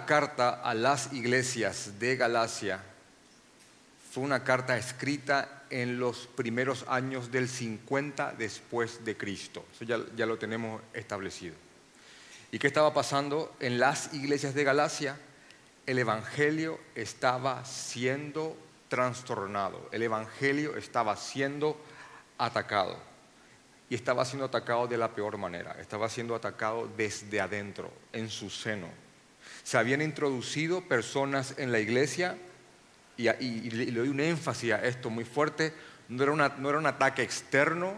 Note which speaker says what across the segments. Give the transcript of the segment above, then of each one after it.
Speaker 1: carta a las iglesias de Galacia fue una carta escrita en los primeros años del 50 después de Cristo. Eso ya, ya lo tenemos establecido. ¿Y qué estaba pasando en las iglesias de Galacia? El Evangelio estaba siendo trastornado, el Evangelio estaba siendo atacado. Y estaba siendo atacado de la peor manera, estaba siendo atacado desde adentro, en su seno. Se habían introducido personas en la iglesia y, le doy un énfasis a esto muy fuerte, no era, no era un ataque externo,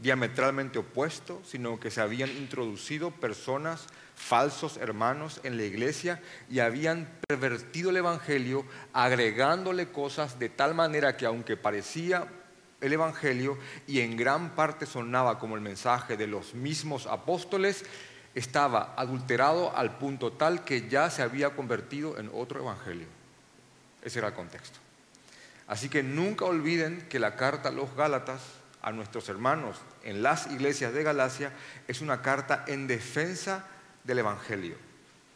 Speaker 1: diametralmente opuesto, sino que se habían introducido personas, falsos hermanos en la iglesia y habían pervertido el Evangelio agregándole cosas de tal manera que aunque parecía el Evangelio y en gran parte sonaba como el mensaje de los mismos apóstoles, estaba adulterado al punto tal que ya se había convertido en otro Evangelio. Ese era el contexto. Así que nunca olviden que la carta a los Gálatas, a nuestros hermanos en las iglesias de Galacia, es una carta en defensa del Evangelio.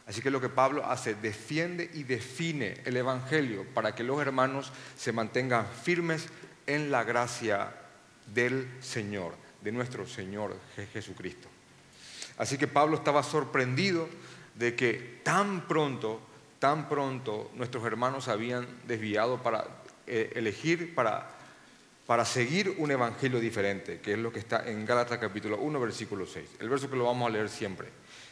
Speaker 1: Así que lo que Pablo hace, defiende y define el Evangelio para que los hermanos se mantengan firmes en la gracia del Señor, de nuestro Señor Jesucristo. Así que Pablo estaba sorprendido de que tan pronto, tan pronto nuestros hermanos habían desviado para eh, elegir, para, para seguir un evangelio diferente, que es lo que está en Gálatas capítulo 1, versículo 6. El verso que lo vamos a leer siempre.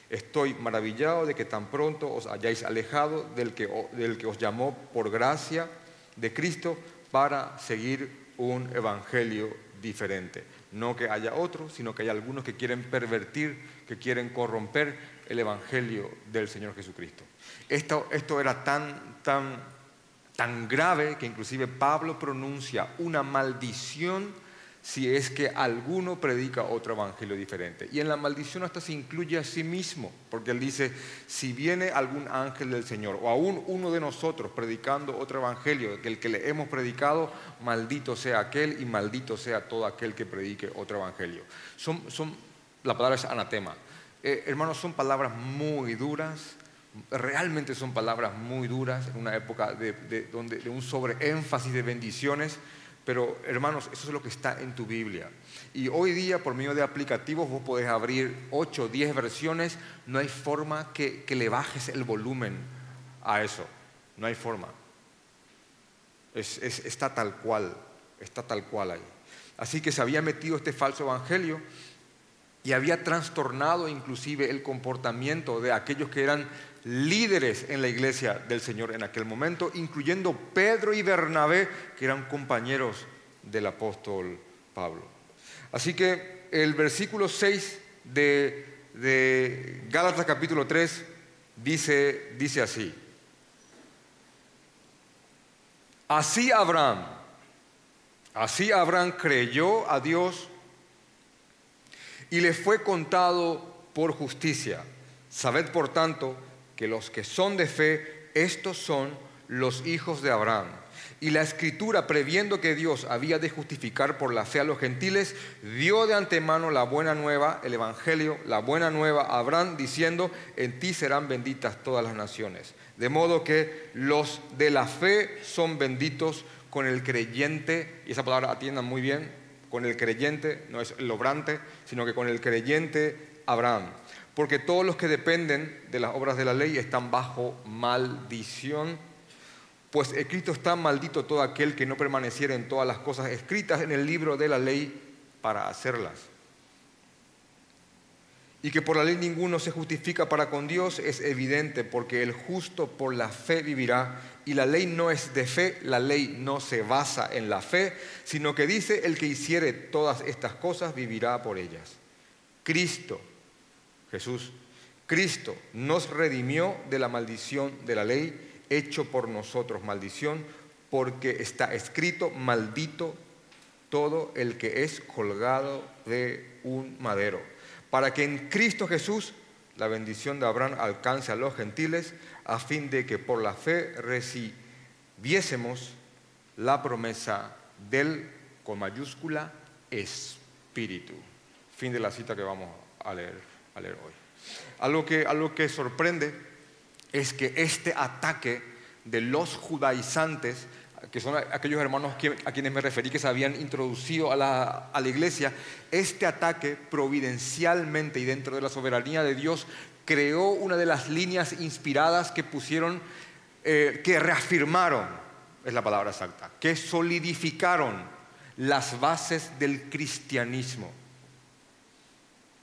Speaker 1: Estoy maravillado de que tan pronto os hayáis alejado del que, del que os llamó por gracia de Cristo para seguir un evangelio diferente. No que haya otro, sino que hay algunos que quieren pervertir, que quieren corromper el evangelio del Señor Jesucristo. Esto, esto era tan, tan, tan grave que inclusive Pablo pronuncia una maldición si es que alguno predica otro evangelio diferente. Y en la maldición hasta se incluye a sí mismo, porque él dice, si viene algún ángel del Señor o aún uno de nosotros predicando otro evangelio que el que le hemos predicado, maldito sea aquel y maldito sea todo aquel que predique otro evangelio. Son, son, la palabra es anatema. Eh, hermanos, son palabras muy duras, realmente son palabras muy duras en una época de, donde, de un sobreénfasis de bendiciones pero hermanos, eso es lo que está en tu Biblia. Y hoy día, por medio de aplicativos, vos podés abrir 8 o 10 versiones. No hay forma que, le bajes el volumen a eso. No hay forma. está tal cual, está tal cual ahí. Así que se había metido este falso evangelio y había trastornado inclusive el comportamiento de aquellos que eran líderes en la iglesia del Señor en aquel momento, incluyendo Pedro y Bernabé, que eran compañeros del apóstol Pablo. Así que el versículo 6 de, de Gálatas capítulo 3 dice, dice así. Así Abraham, así Abraham creyó a Dios y le fue contado por justicia. Sabed por tanto que los que son de fe, estos son los hijos de Abraham. Y la escritura, previendo que Dios había de justificar por la fe a los gentiles, dio de antemano la buena nueva, el Evangelio, la buena nueva a Abraham, diciendo, en ti serán benditas todas las naciones. De modo que los de la fe son benditos con el creyente, y esa palabra atiendan muy bien, con el creyente, no es el obrante, sino que con el creyente Abraham porque todos los que dependen de las obras de la ley están bajo maldición, pues escrito está maldito todo aquel que no permaneciera en todas las cosas escritas en el libro de la ley para hacerlas. Y que por la ley ninguno se justifica para con Dios es evidente, porque el justo por la fe vivirá, y la ley no es de fe, la ley no se basa en la fe, sino que dice, el que hiciere todas estas cosas vivirá por ellas. Cristo Jesús. Cristo nos redimió de la maldición de la ley, hecho por nosotros maldición, porque está escrito, maldito todo el que es colgado de un madero, para que en Cristo Jesús la bendición de Abraham alcance a los gentiles, a fin de que por la fe recibiésemos la promesa del, con mayúscula, Espíritu. Fin de la cita que vamos a leer a leer hoy. Algo que, que sorprende es que este ataque de los judaizantes, que son aquellos hermanos a quienes me referí que se habían introducido a la, iglesia, este ataque providencialmente y dentro de la soberanía de Dios creó una de las líneas inspiradas que pusieron, eh, que reafirmaron, es la palabra exacta, que solidificaron las bases del cristianismo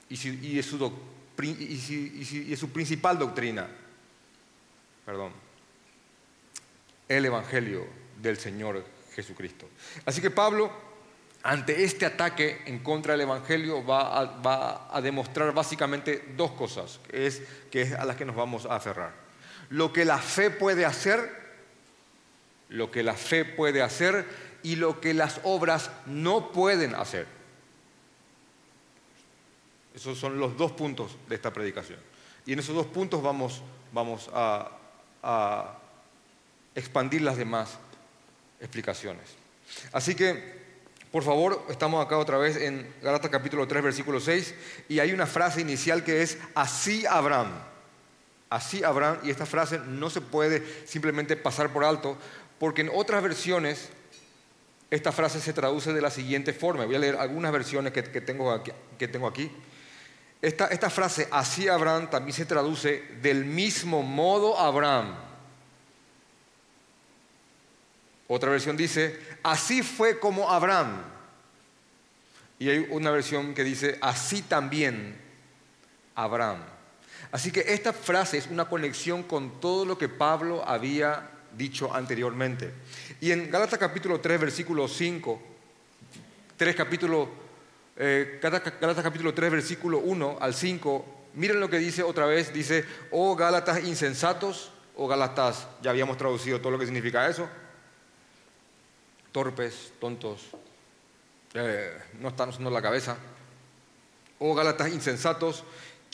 Speaker 1: y, y, su, y su principal doctrina. Perdón el Evangelio del Señor Jesucristo. Así que Pablo, ante este ataque en contra del Evangelio, va a, demostrar básicamente dos cosas, es, que es a las que nos vamos a aferrar. Lo que la fe puede hacer, lo que la fe puede hacer y lo que las obras no pueden hacer. Esos son los dos puntos de esta predicación. Y en esos dos puntos vamos, vamos a expandir las demás explicaciones. Así que, por favor, estamos acá otra vez en Galatas capítulo 3, versículo 6, y hay una frase inicial que es, así Abraham. Así Abraham, y esta frase no se puede simplemente pasar por alto, porque en otras versiones esta frase se traduce de la siguiente forma. Voy a leer algunas versiones que, tengo aquí. Que tengo aquí. Esta, esta frase, así Abraham, también se traduce del mismo modo Abraham. Otra versión dice, así fue como Abraham. Y hay una versión que dice, así también Abraham. Así que esta frase es una conexión con todo lo que Pablo había dicho anteriormente. Y en Gálatas capítulo 3, versículo 5, 3 capítulo, eh, Gálatas capítulo 3, versículo 1 al 5, miren lo que dice otra vez, dice, oh Gálatas insensatos, oh, Gálatas, ya habíamos traducido todo lo que significa eso, torpes, tontos, eh, no están usando la cabeza. Oh Gálatas insensatos,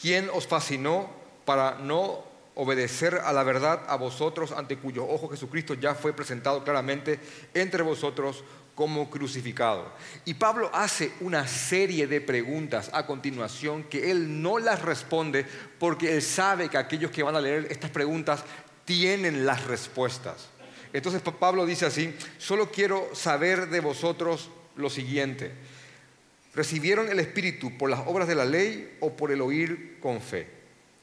Speaker 1: ¿quién os fascinó para no obedecer a la verdad a vosotros ante cuyo ojo Jesucristo ya fue presentado claramente entre vosotros como crucificado. Y Pablo hace una serie de preguntas a continuación que él no las responde porque él sabe que aquellos que van a leer estas preguntas tienen las respuestas. Entonces Pablo dice así, solo quiero saber de vosotros lo siguiente. ¿Recibieron el Espíritu por las obras de la ley o por el oír con fe?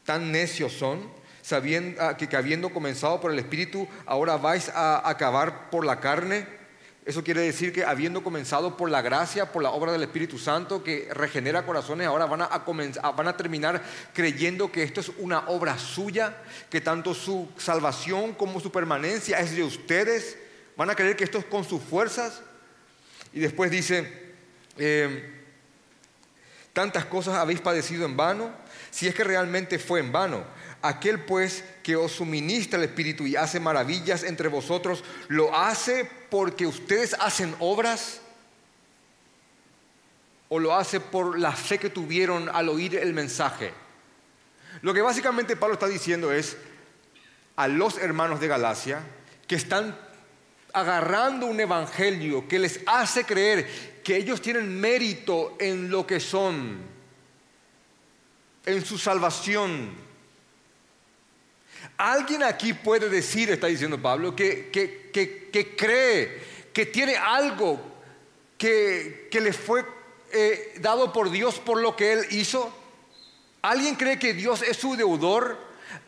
Speaker 1: Tan necios son, sabiendo ah, que, que habiendo comenzado por el Espíritu, ahora vais a acabar por la carne. Eso quiere decir que habiendo comenzado por la gracia, por la obra del Espíritu Santo que regenera corazones, ahora van a, terminar creyendo que esto es una obra suya, que tanto su salvación como su permanencia es de ustedes. Van a creer que esto es con sus fuerzas. Y después dice, eh, tantas cosas habéis padecido en vano, si es que realmente fue en vano. Aquel pues que os suministra el Espíritu y hace maravillas entre vosotros, ¿lo hace porque ustedes hacen obras? ¿O lo hace por la fe que tuvieron al oír el mensaje? Lo que básicamente Pablo está diciendo es a los hermanos de Galacia que están agarrando un evangelio que les hace creer que ellos tienen mérito en lo que son, en su salvación, Alguien aquí puede decir, está diciendo Pablo, que, cree que tiene algo que, le fue eh, dado por Dios por lo que él hizo. ¿Alguien cree que Dios es su deudor?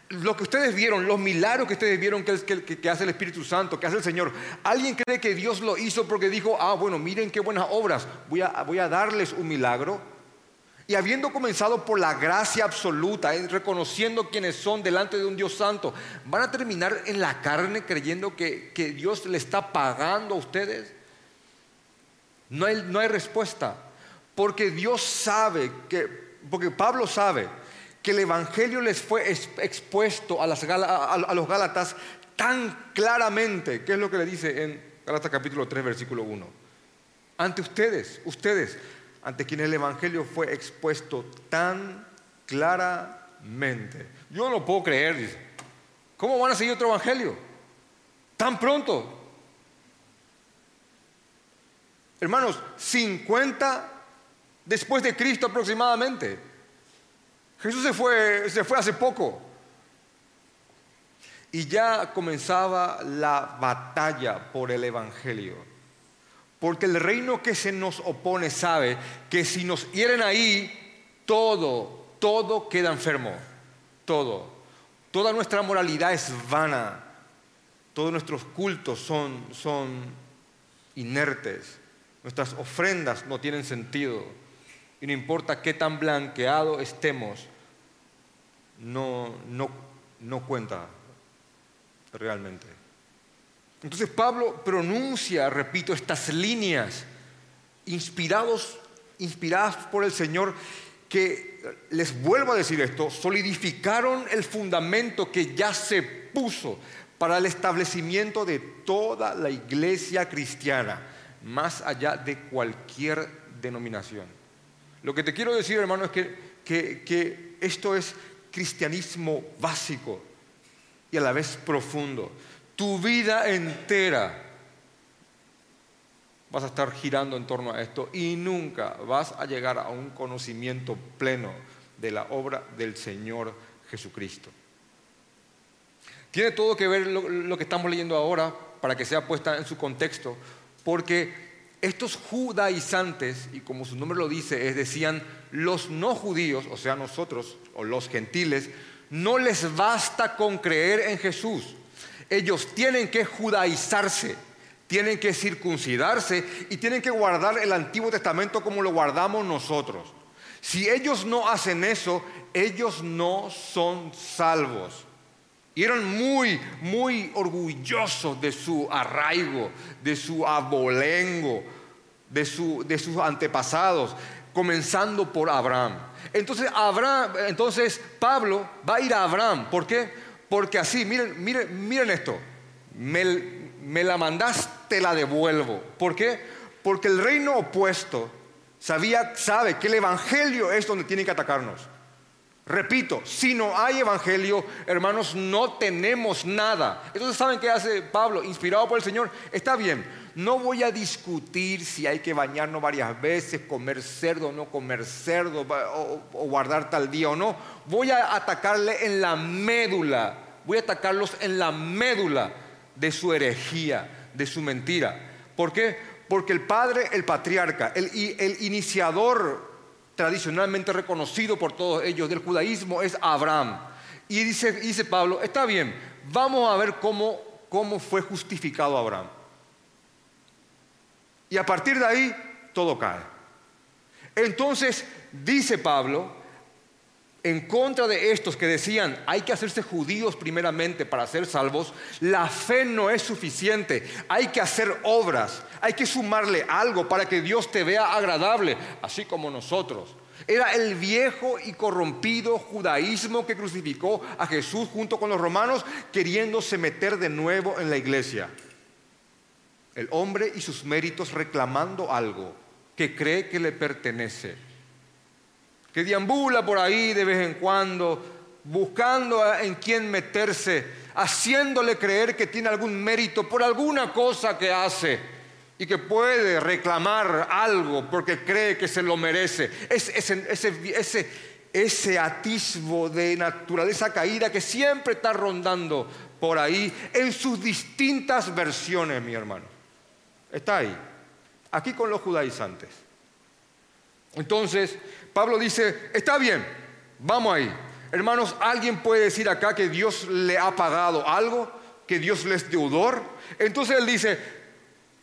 Speaker 1: Lo que ustedes vieron, los milagros que ustedes vieron que, hace el Espíritu Santo, que hace el Señor, ¿alguien cree que Dios lo hizo porque dijo, ah, bueno, miren qué buenas obras, voy a, voy a darles un milagro? Y habiendo comenzado por la gracia absoluta, eh, reconociendo quiénes son delante de un Dios santo, ¿van a terminar en la carne creyendo que, Dios le está pagando a ustedes? No hay, no hay respuesta. Porque Dios sabe que, porque Pablo sabe que el Evangelio les fue expuesto a, los Gálatas tan claramente, ¿qué es lo que le dice en Gálatas capítulo 3, versículo 1? Ante ustedes, ustedes ante quien el Evangelio fue expuesto tan claramente. Yo no puedo creer, dice. ¿Cómo van a seguir otro Evangelio? Tan pronto. Hermanos, 50 después de Cristo aproximadamente. Jesús se fue, se fue hace poco. y ya comenzaba la batalla por el Evangelio. Porque el reino que se nos opone sabe que si nos hieren ahí, todo, todo queda enfermo. Todo. Toda nuestra moralidad es vana. Todos nuestros cultos son, son inertes. Nuestras ofrendas no tienen sentido. Y no importa qué tan blanqueado estemos, no, no, no cuenta realmente. Entonces Pablo pronuncia, repito, estas líneas inspirados, inspiradas por el Señor que, les vuelvo a decir esto, solidificaron el fundamento que ya se puso para el establecimiento de toda la iglesia cristiana, más allá de cualquier denominación. Lo que te quiero decir, hermano, es que, que esto es cristianismo básico y a la vez profundo. Tu vida entera vas a estar girando en torno a esto y nunca vas a llegar a un conocimiento pleno de la obra del Señor Jesucristo. Tiene todo que ver lo, que estamos leyendo ahora para que sea puesta en su contexto, porque estos judaizantes, y como su nombre lo dice, es decían los no judíos, o sea nosotros, o los gentiles, no les basta con creer en Jesús. Ellos tienen que judaizarse tienen que circuncidarse y tienen que guardar el Antiguo Testamento como lo guardamos nosotros. Si ellos no hacen eso, ellos no son salvos. Y eran muy, muy orgullosos de su arraigo, de su abolengo, de, de sus antepasados, comenzando por Abraham. Entonces, Abraham, entonces Pablo va a ir a Abraham. ¿Por qué? Porque así, miren, miren, miren esto. Me la mandaste, te la devuelvo. ¿Por qué? Porque el reino opuesto sabía, sabe que el Evangelio es donde tiene que atacarnos. Repito, si no hay Evangelio, hermanos, no tenemos nada. Entonces, ¿saben qué hace Pablo? Inspirado por el Señor. Está bien, no voy a discutir si hay que bañarnos varias veces, comer cerdo o no comer cerdo, o, o guardar tal día o no. Voy a atacarle en la médula. Voy a atacarlos en la médula de su herejía, de su mentira. ¿Por qué? Porque el padre, el patriarca, el, el iniciador tradicionalmente reconocido por todos ellos del judaísmo es Abraham. Y dice, dice Pablo, está bien, vamos a ver cómo, cómo fue justificado Abraham. Y a partir de ahí, todo cae. Entonces, dice Pablo, en contra de estos que decían hay que hacerse judíos primeramente para ser salvos, la fe no es suficiente, hay que hacer obras, hay que sumarle algo para que Dios te vea agradable, así como nosotros. Era el viejo y corrompido judaísmo que crucificó a Jesús junto con los romanos, queriéndose meter de nuevo en la iglesia. El hombre y sus méritos reclamando algo que cree que le pertenece que deambula por ahí de vez en cuando, buscando en quién meterse, haciéndole creer que tiene algún mérito por alguna cosa que hace y que puede reclamar algo porque cree que se lo merece. Es, ese, ese, ese atisbo de naturaleza caída que siempre está rondando por ahí en sus distintas versiones, mi hermano. Está ahí, aquí con los judaizantes. Entonces, Pablo dice, está bien, vamos ahí. Hermanos, ¿alguien puede decir acá que Dios le ha pagado algo? ¿Que Dios les deudor? Entonces él dice,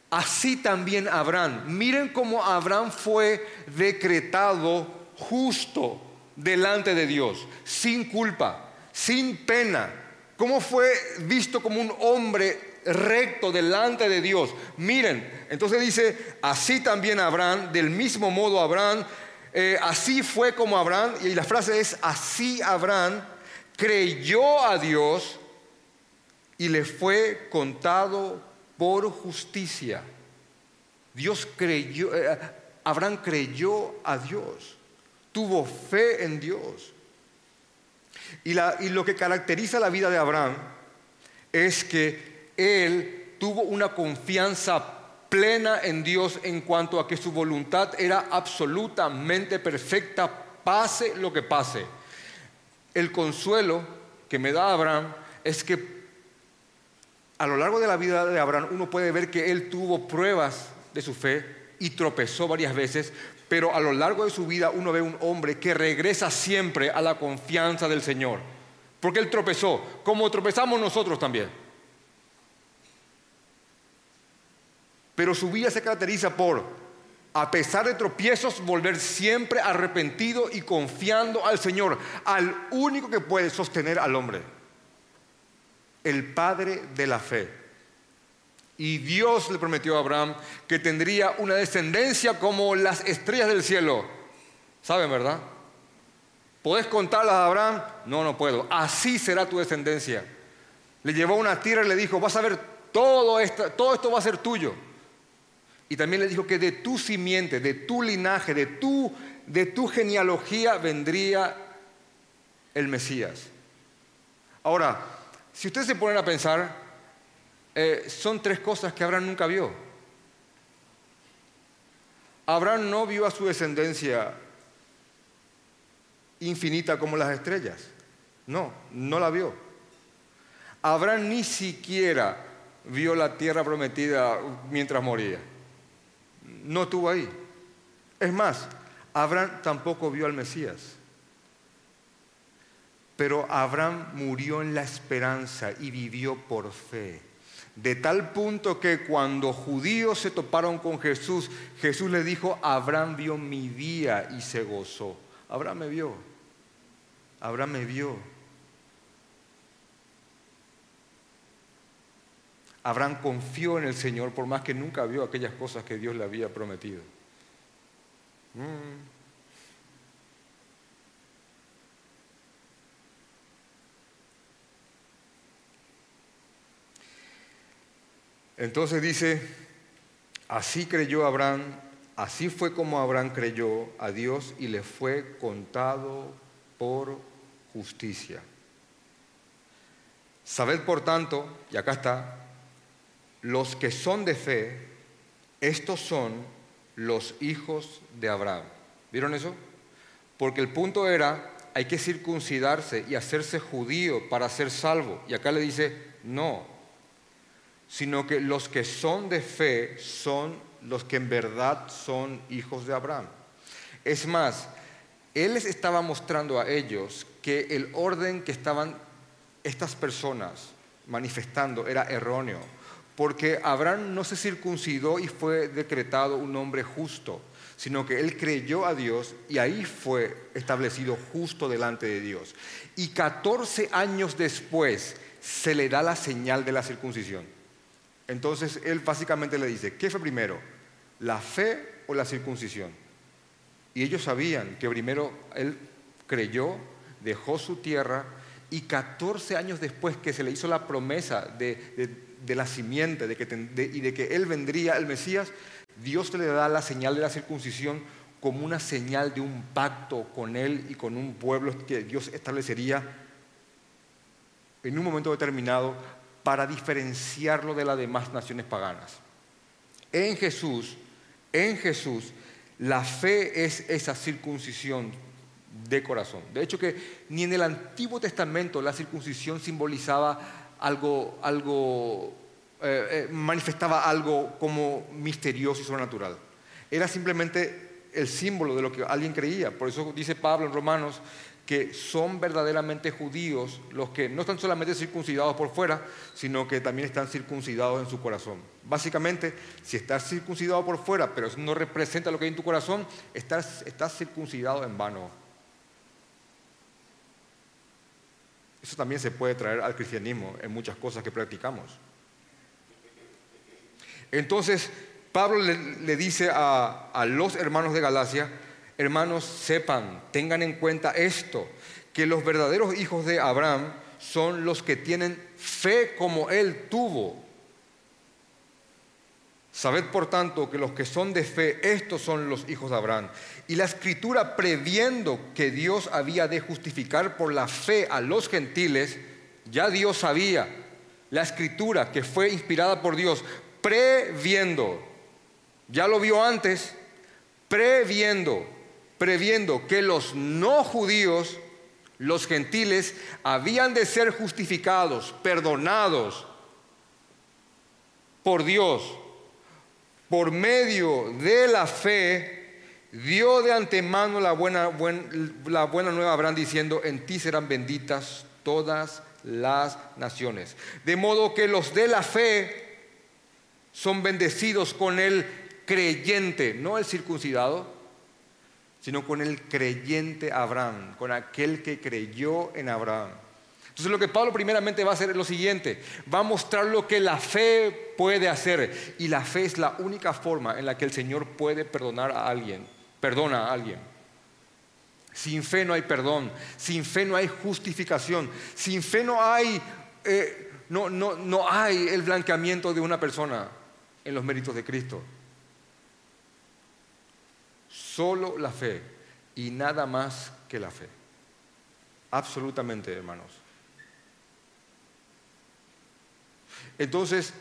Speaker 1: así también Abraham. Miren cómo Abraham fue decretado justo delante de Dios, sin culpa, sin pena. Cómo fue visto como un hombre recto delante de Dios. Miren, entonces dice, así también Abraham, del mismo modo Abraham eh, así fue como Abraham, y la frase es, así Abraham creyó a Dios y le fue contado por justicia. Dios creyó, eh, Abraham creyó a Dios, tuvo fe en Dios. Y, y lo que caracteriza la vida de Abraham es que él tuvo una confianza plena en Dios en cuanto a que su voluntad era absolutamente perfecta, pase lo que pase. El consuelo que me da Abraham es que a lo largo de la vida de Abraham uno puede ver que él tuvo pruebas de su fe y tropezó varias veces, pero a lo largo de su vida uno ve un hombre que regresa siempre a la confianza del Señor. Porque él tropezó, como tropezamos nosotros también. Pero su vida se caracteriza por, a pesar de tropiezos, volver siempre arrepentido y confiando al Señor, al único que puede sostener al hombre el padre de la fe. Y Dios le prometió a Abraham que tendría una descendencia como las estrellas del cielo. ¿Saben, verdad? ¿Podés contarlas a Abraham? No, no puedo. Así será tu descendencia. Le llevó a una tierra y le dijo, vas a ver, todo esto, todo esto va a ser tuyo. Y también le dijo que de tu simiente, de tu linaje, de tu, de tu genealogía vendría el Mesías. Ahora, si ustedes se ponen a pensar, eh, son tres cosas que Abraham nunca vio. Abraham no vio a su descendencia infinita como las estrellas. No, no la vio. Abraham ni siquiera vio la tierra prometida mientras moría. No estuvo ahí. Es más, Abraham tampoco vio al Mesías. Pero Abraham murió en la esperanza y vivió por fe. De tal punto que cuando judíos se toparon con Jesús, Jesús le dijo, Abraham vio mi día y se gozó. Abraham me vio. Abraham me vio. Abraham confió en el Señor por más que nunca vio aquellas cosas que Dios le había prometido. Mm. Entonces dice, así creyó Abraham, así fue como Abraham creyó a Dios y le fue contado por justicia. Sabed por tanto, y acá está, los que son de fe, estos son los hijos de Abraham. ¿Vieron eso? Porque el punto era, hay que circuncidarse y hacerse judío para ser salvo. Y acá le dice, no, sino que los que son de fe son los que en verdad son hijos de Abraham. Es más, Él les estaba mostrando a ellos que el orden que estaban estas personas manifestando era erróneo, porque Abraham no se circuncidó y fue decretado un hombre justo, sino que él creyó a Dios y ahí fue establecido justo delante de Dios. Y 14 años después se le da la señal de la circuncisión. Entonces él básicamente le dice, ¿qué fue primero? ¿La fe o la circuncisión? Y ellos sabían que primero él creyó, dejó su tierra y 14 años después que se le hizo la promesa de, la simiente de que, y de que él vendría el Mesías, Dios le da la señal de la circuncisión como una señal de un pacto con él y con un pueblo que Dios establecería en un momento determinado para diferenciarlo de las demás naciones paganas. En Jesús, en Jesús, la fe es esa circuncisión de corazón. De hecho que ni en el Antiguo Testamento la circuncisión simbolizaba algo, algo eh, eh, manifestaba algo como misterioso y sobrenatural. Era simplemente el símbolo de lo que alguien creía. Por eso dice Pablo en Romanos que son verdaderamente judíos los que no están solamente circuncidados por fuera, sino que también están circuncidados en su corazón. Básicamente, si estás circuncidado por fuera, pero no representa lo que hay en tu corazón, estás circuncidado en vano. Eso también se puede traer al cristianismo en muchas cosas que practicamos. Entonces, Pablo le, dice a, a los hermanos de Galacia, hermanos, sepan, tengan en cuenta esto, que los verdaderos hijos de Abraham son los que tienen fe como él tuvo. Sabed por tanto que los que son de fe, estos son los hijos de Abraham. Y la escritura, previendo que Dios había de justificar por la fe a los gentiles, ya Dios sabía. La escritura que fue inspirada por Dios, previendo, ya lo vio antes, previendo previendo que los no judíos, los gentiles, habían de ser justificados, perdonados por Dios, por medio de la fe, dio de antemano la buena, la buena nueva a Abraham diciendo, en ti serán benditas todas las naciones. De modo que los de la fe son bendecidos con el creyente, no el circuncidado, sino con el creyente Abraham, con aquel que creyó en Abraham. Entonces lo que Pablo primeramente va a hacer es lo siguiente, va a mostrar lo que la fe puede hacer. Y la fe es la única forma en la que el Señor puede perdonar a alguien, perdona a alguien. Sin fe no hay perdón, sin fe no hay justificación, sin fe no hay, eh, no, no, no hay el blanqueamiento de una persona en los méritos de Cristo. Solo la fe y nada más que la fe. Absolutamente, hermanos. Entonces,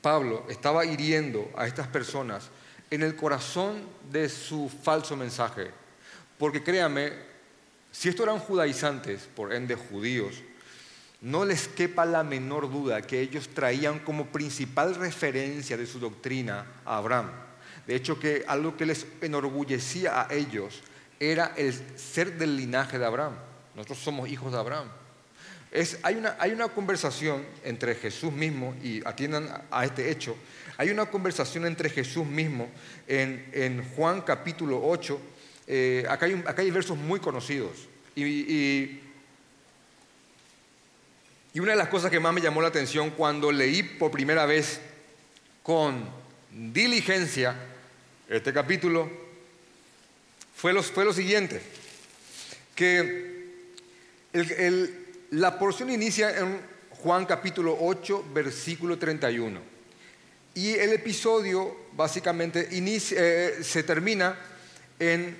Speaker 1: Pablo estaba hiriendo a estas personas en el corazón de su falso mensaje. Porque créame, si estos eran judaizantes, por ende judíos, no les quepa la menor duda que ellos traían como principal referencia de su doctrina a Abraham. De hecho, que algo que les enorgullecía a ellos era el ser del linaje de Abraham. Nosotros somos hijos de Abraham hay, una, conversación entre Jesús mismo, y atiendan a este hecho, hay una conversación entre Jesús mismo en, Juan capítulo 8, eh, acá, hay, versos muy conocidos, y, una de las cosas que más me llamó la atención cuando leí por primera vez con diligencia este capítulo fue lo, fue lo siguiente, que el, la porción inicia en Juan capítulo 8, versículo 31. Y el episodio básicamente eh, se termina en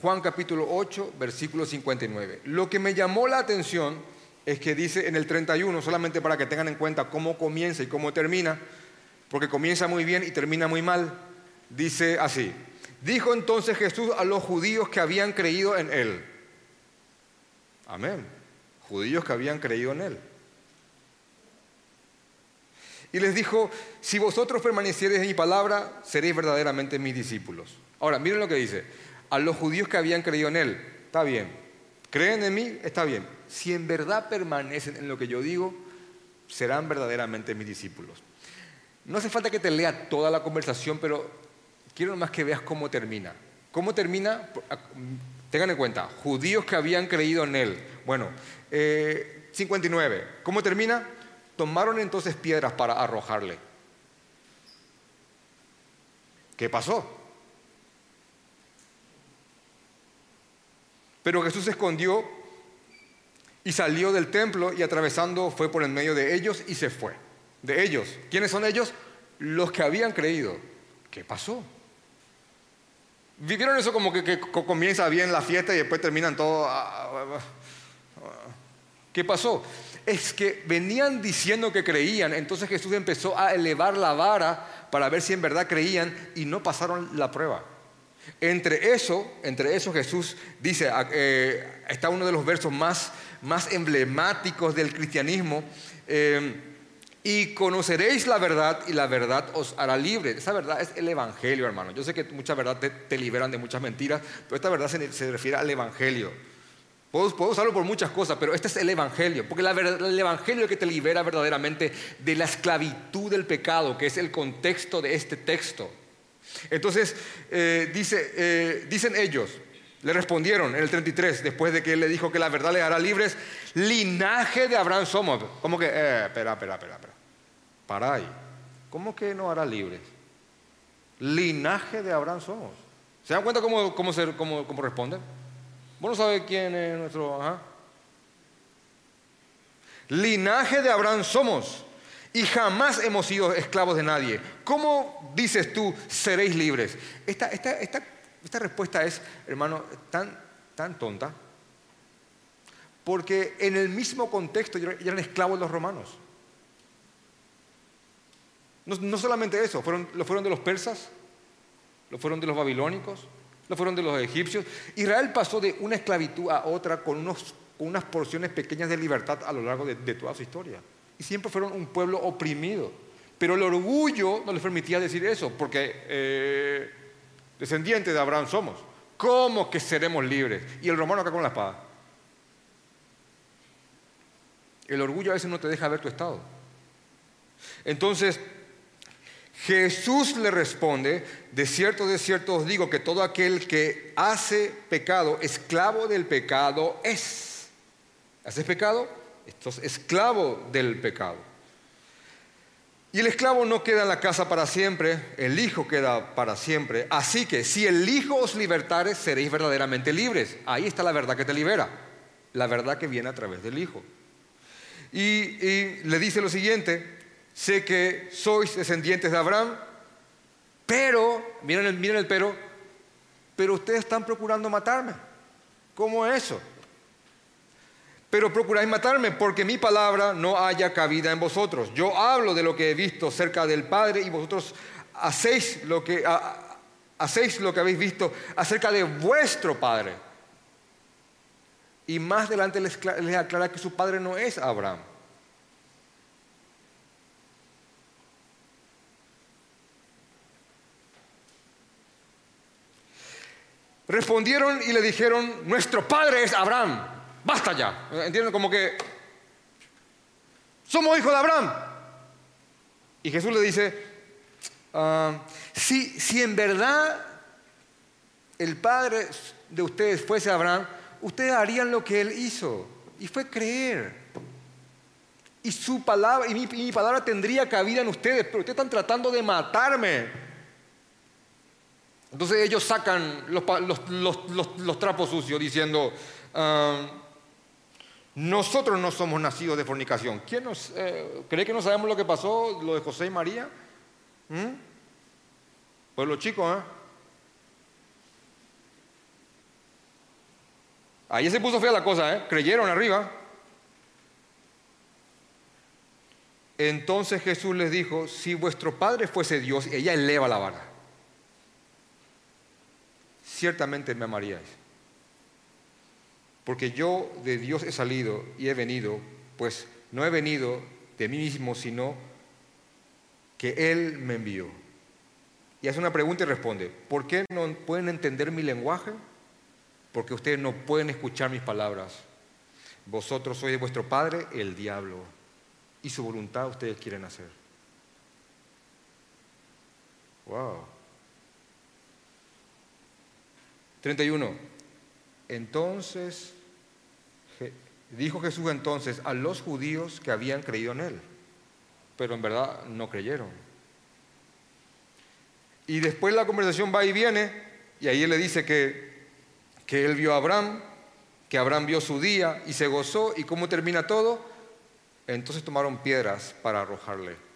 Speaker 1: Juan capítulo 8, versículo 59. Lo que me llamó la atención es que dice en el 31, solamente para que tengan en cuenta cómo comienza y cómo termina, porque comienza muy bien y termina muy mal, dice así. Dijo entonces Jesús a los judíos que habían creído en él. Amén judíos que habían creído en él. Y les dijo, si vosotros permaneciereis en mi palabra, seréis verdaderamente mis discípulos. Ahora, miren lo que dice, a los judíos que habían creído en él, está bien, creen en mí, está bien. Si en verdad permanecen en lo que yo digo, serán verdaderamente mis discípulos. No hace falta que te lea toda la conversación, pero quiero más que veas cómo termina. ¿Cómo termina? Tengan en cuenta, judíos que habían creído en él. Bueno, 59. Eh, ¿Cómo termina? Tomaron entonces piedras para arrojarle. ¿Qué pasó? Pero Jesús se escondió y salió del templo y atravesando fue por en medio de ellos y se fue. De ellos. ¿Quiénes son ellos? Los que habían creído. ¿Qué pasó? ¿Vivieron eso como que, comienza bien la fiesta y después terminan todo... Ah, ah, ah, ¿Qué pasó? Es que venían diciendo que creían, entonces Jesús empezó a elevar la vara para ver si en verdad creían y no pasaron la prueba. Entre eso, entre eso Jesús dice, eh, está uno de los versos más, más emblemáticos del cristianismo, eh, y conoceréis la verdad y la verdad os hará libre. Esa verdad es el Evangelio, hermano. Yo sé que mucha verdad te, liberan de muchas mentiras, pero esta verdad se refiere al Evangelio. Puedo, usarlo por muchas cosas, pero este es el Evangelio, porque el Evangelio que te libera verdaderamente de la esclavitud del pecado, que es el contexto de este texto. Entonces, eh, dice, eh, dicen ellos, le respondieron en el 33, después de que él le dijo que la verdad le hará libres, linaje de Abraham somos. ¿Cómo que? Eh, espera, espera, espera. Para ahí. ¿Cómo que no hará libres? Linaje de Abraham somos. ¿Se dan cuenta cómo, cómo, cómo, cómo responden? ¿Vos no sabés quién es nuestro... Linaje de Abraham somos y jamás hemos sido esclavos de nadie. ¿Cómo dices tú seréis libres? Esta, respuesta es, hermano, tan, tan tonta. Porque en el mismo contexto eran esclavos los romanos. No, solamente eso, fueron, lo fueron de los persas, lo fueron de los babilónicos, no fueron de los egipcios. Israel pasó de una esclavitud a otra con, unos, unas porciones pequeñas de libertad a lo largo de, toda su historia. Y siempre fueron un pueblo oprimido. Pero el orgullo no les permitía decir eso, porque eh, descendientes de Abraham somos. ¿Cómo que seremos libres? Y el romano acá con la espada. El orgullo a veces no te deja ver tu estado. Entonces, Jesús le responde, de cierto, de cierto os digo que todo aquel que hace pecado, esclavo del pecado es. ¿Haces pecado? Esto es esclavo del pecado. Y el esclavo no queda en la casa para siempre, el Hijo queda para siempre. Así que si el Hijo os libertare, seréis verdaderamente libres. Ahí está la verdad que te libera, la verdad que viene a través del Hijo. Y, y le dice lo siguiente, sé que sois descendientes de Abraham, pero, miren el, pero, pero ustedes están procurando matarme. ¿Cómo es eso? Pero procuráis matarme porque mi palabra no haya cabida en vosotros. Yo hablo de lo que he visto cerca del Padre y vosotros hacéis lo que, hacéis lo que habéis visto acerca de vuestro Padre. Y más adelante les aclara que su padre no es Abraham. Respondieron y le dijeron, nuestro padre es Abraham, basta ya. ¿Entienden? Como que somos hijos de Abraham. Y Jesús le dice, ah, si, si en verdad el padre de ustedes fuese Abraham, ustedes harían lo que él hizo, y fue creer. Y su palabra, y mi, y mi palabra tendría cabida en ustedes, pero ustedes están tratando de matarme. Entonces ellos sacan los, trapos sucios diciendo, ah, nosotros no somos nacidos de fornicación. ¿Quién nos, eh, cree que no sabemos lo que pasó, lo de José y María? ¿Mm? Pues los chicos, ¿eh? Ahí se puso fea la cosa, ¿eh? Creyeron arriba. Entonces Jesús les dijo, si vuestro Padre fuese Dios, ella eleva la vara ciertamente me amaríais. Porque yo de Dios he salido y he venido, pues no he venido de mí mismo, sino que Él me envió. Y hace una pregunta y responde, ¿por qué no pueden entender mi lenguaje? Porque ustedes no pueden escuchar mis palabras. Vosotros sois de vuestro padre, el diablo, y su voluntad ustedes quieren hacer. Wow. 31. Entonces, dijo Jesús entonces a los judíos que habían creído en él, pero en verdad no creyeron. Y después la conversación va y viene, y ahí él le dice que, que él vio a Abraham, que Abraham vio su día y se gozó, y cómo termina todo, entonces tomaron piedras para arrojarle.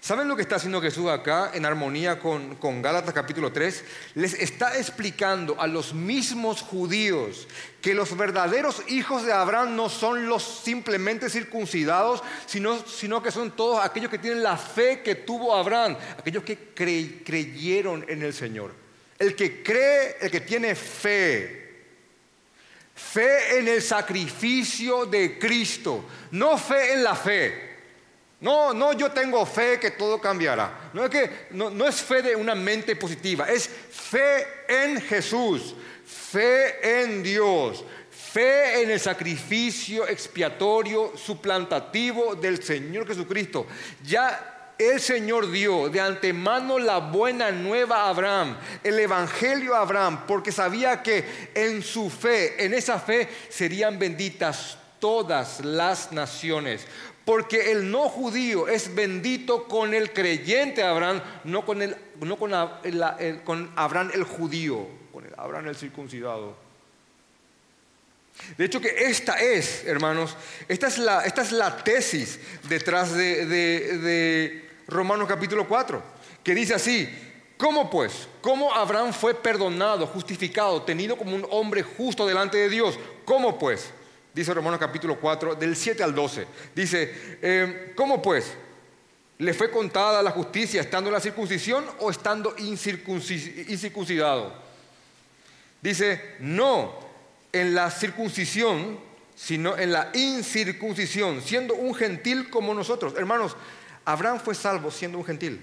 Speaker 1: ¿Saben lo que está haciendo Jesús acá en armonía con, con, Gálatas capítulo 3? Les está explicando a los mismos judíos que los verdaderos hijos de Abraham no son los simplemente circuncidados, sino, sino que son todos aquellos que tienen la fe que tuvo Abraham, aquellos que creyeron en el Señor. El que cree, el que tiene fe, fe en el sacrificio de Cristo, no fe en la fe. No, no, yo tengo fe que todo cambiará. No es, que, no, es fe de una mente positiva, es fe en Jesús, fe en Dios, fe en el sacrificio expiatorio suplantativo del Señor Jesucristo. Ya el Señor dio de antemano la buena nueva a Abraham, el Evangelio a Abraham, porque sabía que en su fe, en esa fe, serían benditas todas las naciones. Porque el no judío es bendito con el creyente Abraham, no con, el, no con, con Abraham el judío, con el Abraham el circuncidado. De hecho que esta es, hermanos, esta es la, esta es la tesis detrás de, de, de Romanos capítulo 4, que dice así, ¿Cómo pues? ¿Cómo Abraham fue perdonado, justificado, tenido como un hombre justo delante de Dios? ¿Cómo pues? Dice Romanos capítulo 4, del 7 al 12. Dice, eh, ¿cómo pues? ¿Le fue contada la justicia estando en la circuncisión o estando incircuncidado? Dice, no en la circuncisión, sino en la incircuncisión, siendo un gentil como nosotros. Hermanos, Abraham fue salvo siendo un gentil.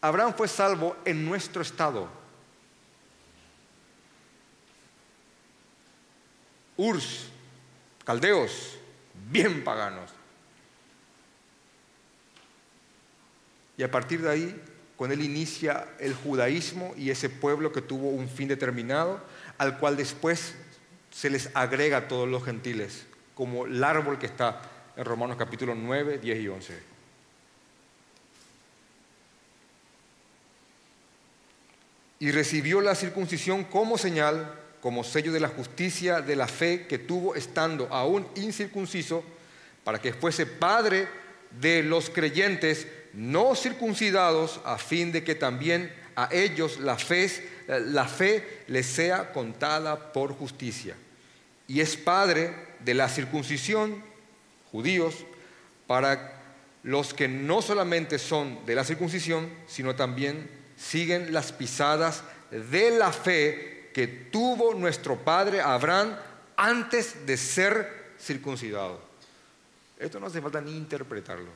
Speaker 1: Abraham fue salvo en nuestro estado. Urs, caldeos, bien paganos. Y a partir de ahí, con él inicia el judaísmo y ese pueblo que tuvo un fin determinado, al cual después se les agrega a todos los gentiles, como el árbol que está en Romanos capítulo 9, 10 y 11. Y recibió la circuncisión como señal, como sello de la justicia, de la fe que tuvo estando aún incircunciso, para que fuese padre de los creyentes no circuncidados, a fin de que también a ellos la fe, les sea contada por justicia. Y es padre de la circuncisión judíos, para los que no solamente son de la circuncisión, sino también siguen las pisadas de la fe que tuvo nuestro padre Abraham antes de ser circuncidado. Esto no hace falta ni interpretarlo.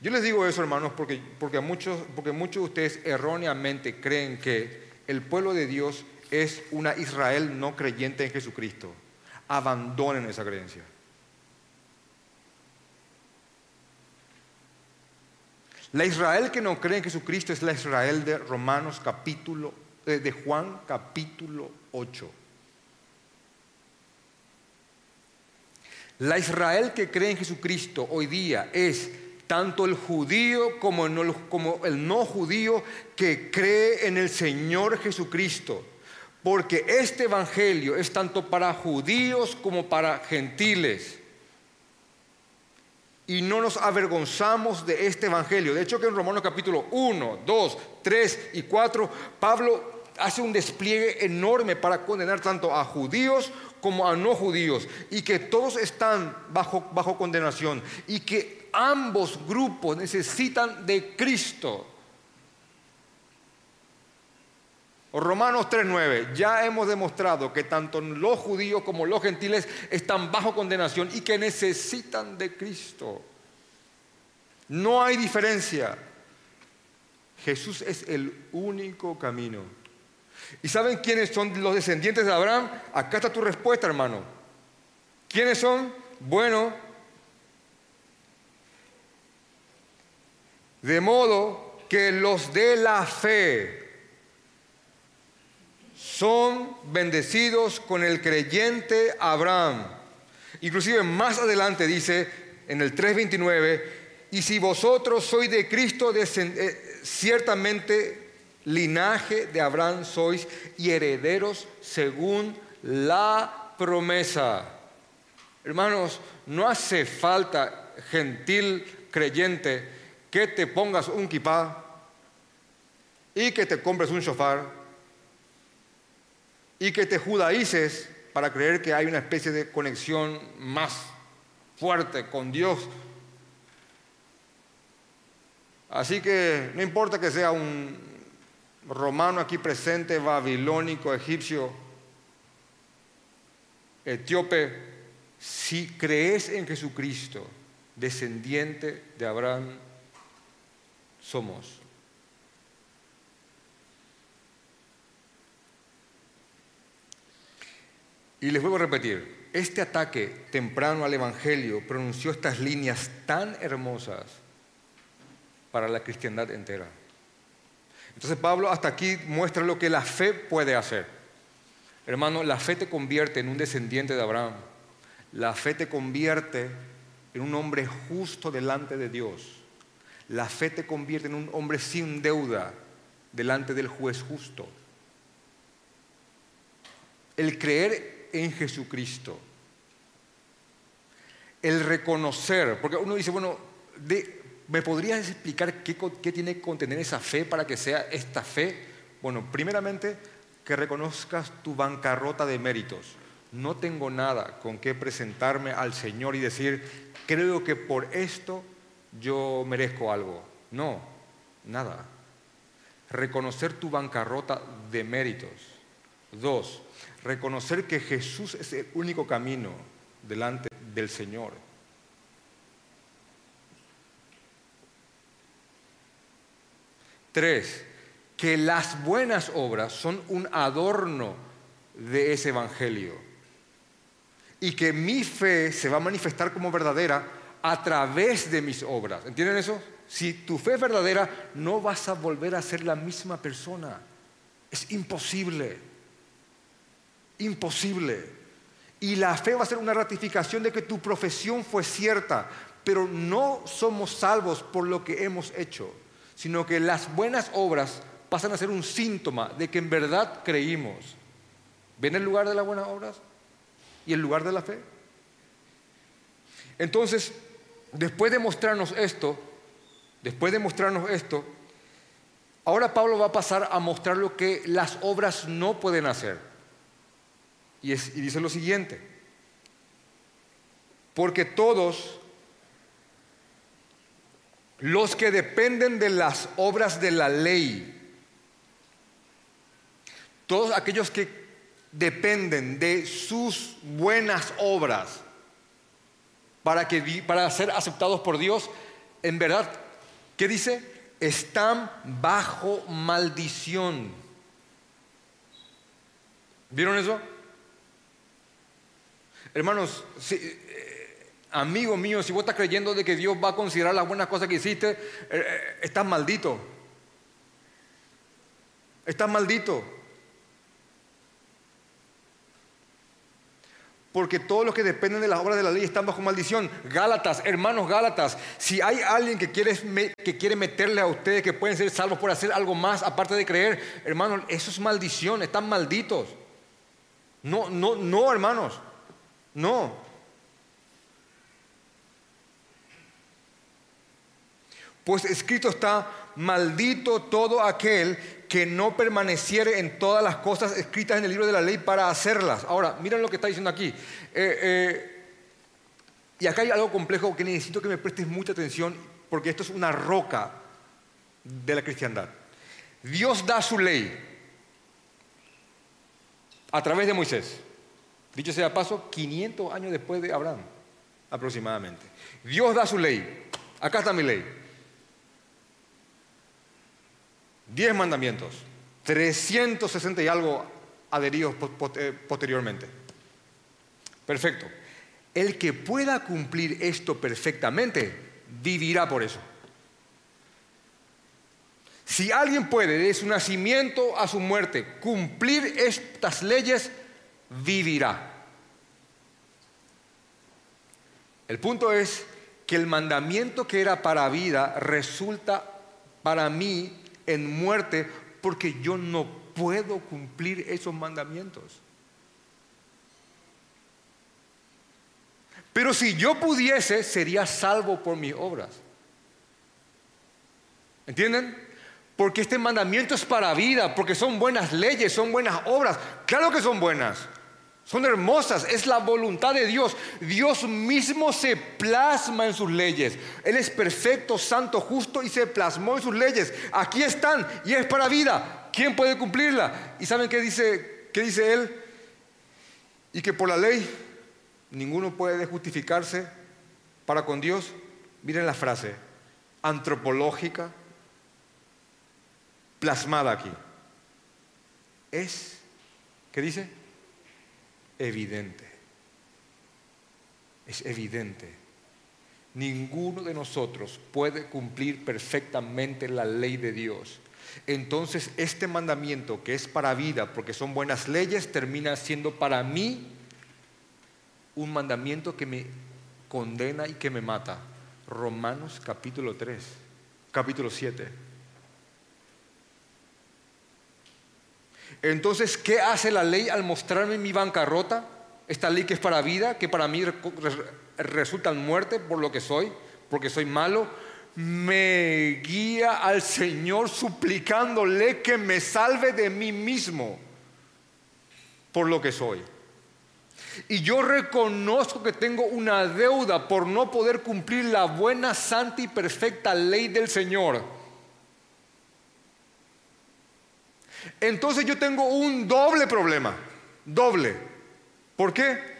Speaker 1: Yo les digo eso, hermanos, porque, porque, muchos, porque muchos de ustedes erróneamente creen que el pueblo de Dios es una Israel no creyente en Jesucristo abandonen esa creencia. La Israel que no cree en Jesucristo es la Israel de Romanos capítulo, eh, de Juan capítulo 8. La Israel que cree en Jesucristo hoy día es tanto el judío como como el no judío que cree en el Señor Jesucristo. Porque este Evangelio es tanto para judíos como para gentiles. Y no nos avergonzamos de este Evangelio. De hecho que en Romanos capítulo 1, 2, 3 y 4, Pablo hace un despliegue enorme para condenar tanto a judíos como a no judíos. Y que todos están bajo, bajo condenación. Y que ambos grupos necesitan de Cristo. Romanos 3:9, ya hemos demostrado que tanto los judíos como los gentiles están bajo condenación y que necesitan de Cristo. No hay diferencia. Jesús es el único camino. ¿Y saben quiénes son los descendientes de Abraham? Acá está tu respuesta, hermano. ¿Quiénes son? Bueno, de modo que los de la fe, son bendecidos con el creyente Abraham. Inclusive más adelante dice en el 3.29, y si vosotros sois de Cristo, eh, ciertamente linaje de Abraham sois y herederos según la promesa. Hermanos, no hace falta, gentil creyente, que te pongas un kipá y que te compres un shofar y que te judaices para creer que hay una especie de conexión más fuerte con Dios. Así que no importa que sea un romano aquí presente, babilónico, egipcio, etíope, si crees en Jesucristo, descendiente de Abraham, somos. Y les vuelvo a repetir, este ataque temprano al Evangelio pronunció estas líneas tan hermosas para la cristiandad entera. Entonces Pablo hasta aquí muestra lo que la fe puede hacer. Hermano, la fe te convierte en un descendiente de Abraham. La fe te convierte en un hombre justo delante de Dios. La fe te convierte en un hombre sin deuda delante del juez justo. El creer en Jesucristo. El reconocer, porque uno dice, bueno, ¿me podrías explicar qué, tiene que contener esa fe para que sea esta fe? Bueno, primeramente, que reconozcas tu bancarrota de méritos. No tengo nada con qué presentarme al Señor y decir, creo que por esto yo merezco algo. No, nada. Reconocer tu bancarrota de méritos. Dos, reconocer que Jesús es el único camino delante del Señor. Tres, que las buenas obras son un adorno de ese Evangelio y que mi fe se va a manifestar como verdadera a través de mis obras. ¿Entienden eso? Si tu fe es verdadera, no vas a volver a ser la misma persona. Es imposible. Imposible. Y la fe va a ser una ratificación de que tu profesión fue cierta, pero no somos salvos por lo que hemos hecho, sino que las buenas obras pasan a ser un síntoma de que en verdad creímos. ¿Ven el lugar de las buenas obras y el lugar de la fe? Entonces, después de mostrarnos esto, después de mostrarnos esto, ahora Pablo va a pasar a mostrar lo que las obras no pueden hacer. Y, dice lo siguiente, porque todos los que dependen de las obras de la ley, todos aquellos que dependen de sus buenas obras para, que, para ser aceptados por Dios, en verdad, ¿qué dice? Están bajo maldición. ¿Vieron eso? Hermanos, eh, amigo mío, si vos estás creyendo de que Dios va a considerar las buenas cosas que hiciste, eh, eh, estás maldito. Estás maldito. Porque todos los que dependen de las obras de la ley están bajo maldición. Gálatas, hermanos Gálatas, si hay alguien que quiere, que quiere meterle a ustedes que pueden ser salvos por hacer algo más aparte de creer, hermanos, eso es maldición, están malditos. No, no, no, hermanos. No. Pues escrito está, maldito todo aquel que no permaneciere en todas las cosas escritas en el libro de la ley para hacerlas. Ahora, miren lo que está diciendo aquí. Eh, eh, y acá hay algo complejo que necesito que me prestes mucha atención porque esto es una roca de la cristiandad. Dios da su ley a través de Moisés. Dicho sea paso, 500 años después de Abraham, aproximadamente. Dios da su ley. Acá está mi ley. Diez mandamientos. 360 y algo adheridos eh, posteriormente. Perfecto. El que pueda cumplir esto perfectamente, vivirá por eso. Si alguien puede, de su nacimiento a su muerte, cumplir estas leyes, vivirá. El punto es que el mandamiento que era para vida resulta para mí en muerte porque yo no puedo cumplir esos mandamientos. Pero si yo pudiese, sería salvo por mis obras. ¿Entienden? Porque este mandamiento es para vida, porque son buenas leyes, son buenas obras. Claro que son buenas. Son hermosas, es la voluntad de Dios. Dios mismo se plasma en sus leyes. Él es perfecto, santo, justo y se plasmó en sus leyes. Aquí están y es para vida. ¿Quién puede cumplirla? ¿Y saben qué dice, qué dice Él? Y que por la ley ninguno puede justificarse para con Dios. Miren la frase, antropológica, plasmada aquí. Es, ¿qué dice? Evidente. Es evidente. Ninguno de nosotros puede cumplir perfectamente la ley de Dios. Entonces este mandamiento que es para vida, porque son buenas leyes, termina siendo para mí un mandamiento que me condena y que me mata. Romanos capítulo 3, capítulo 7. Entonces, ¿qué hace la ley al mostrarme mi bancarrota? Esta ley que es para vida, que para mí resulta en muerte por lo que soy, porque soy malo, me guía al Señor suplicándole que me salve de mí mismo por lo que soy. Y yo reconozco que tengo una deuda por no poder cumplir la buena, santa y perfecta ley del Señor. Entonces yo tengo un doble problema, doble. ¿Por qué?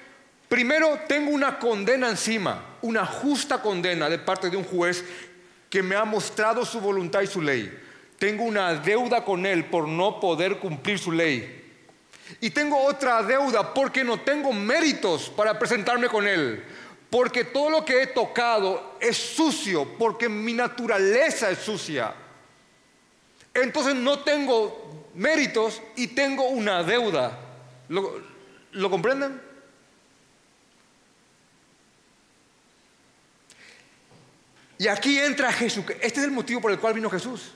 Speaker 1: Primero, tengo una condena encima, una justa condena de parte de un juez que me ha mostrado su voluntad y su ley. Tengo una deuda con él por no poder cumplir su ley. Y tengo otra deuda porque no tengo méritos para presentarme con él. Porque todo lo que he tocado es sucio, porque mi naturaleza es sucia. Entonces no tengo méritos y tengo una deuda. ¿Lo, ¿lo comprenden? Y aquí entra Jesús. Este es el motivo por el cual vino Jesús.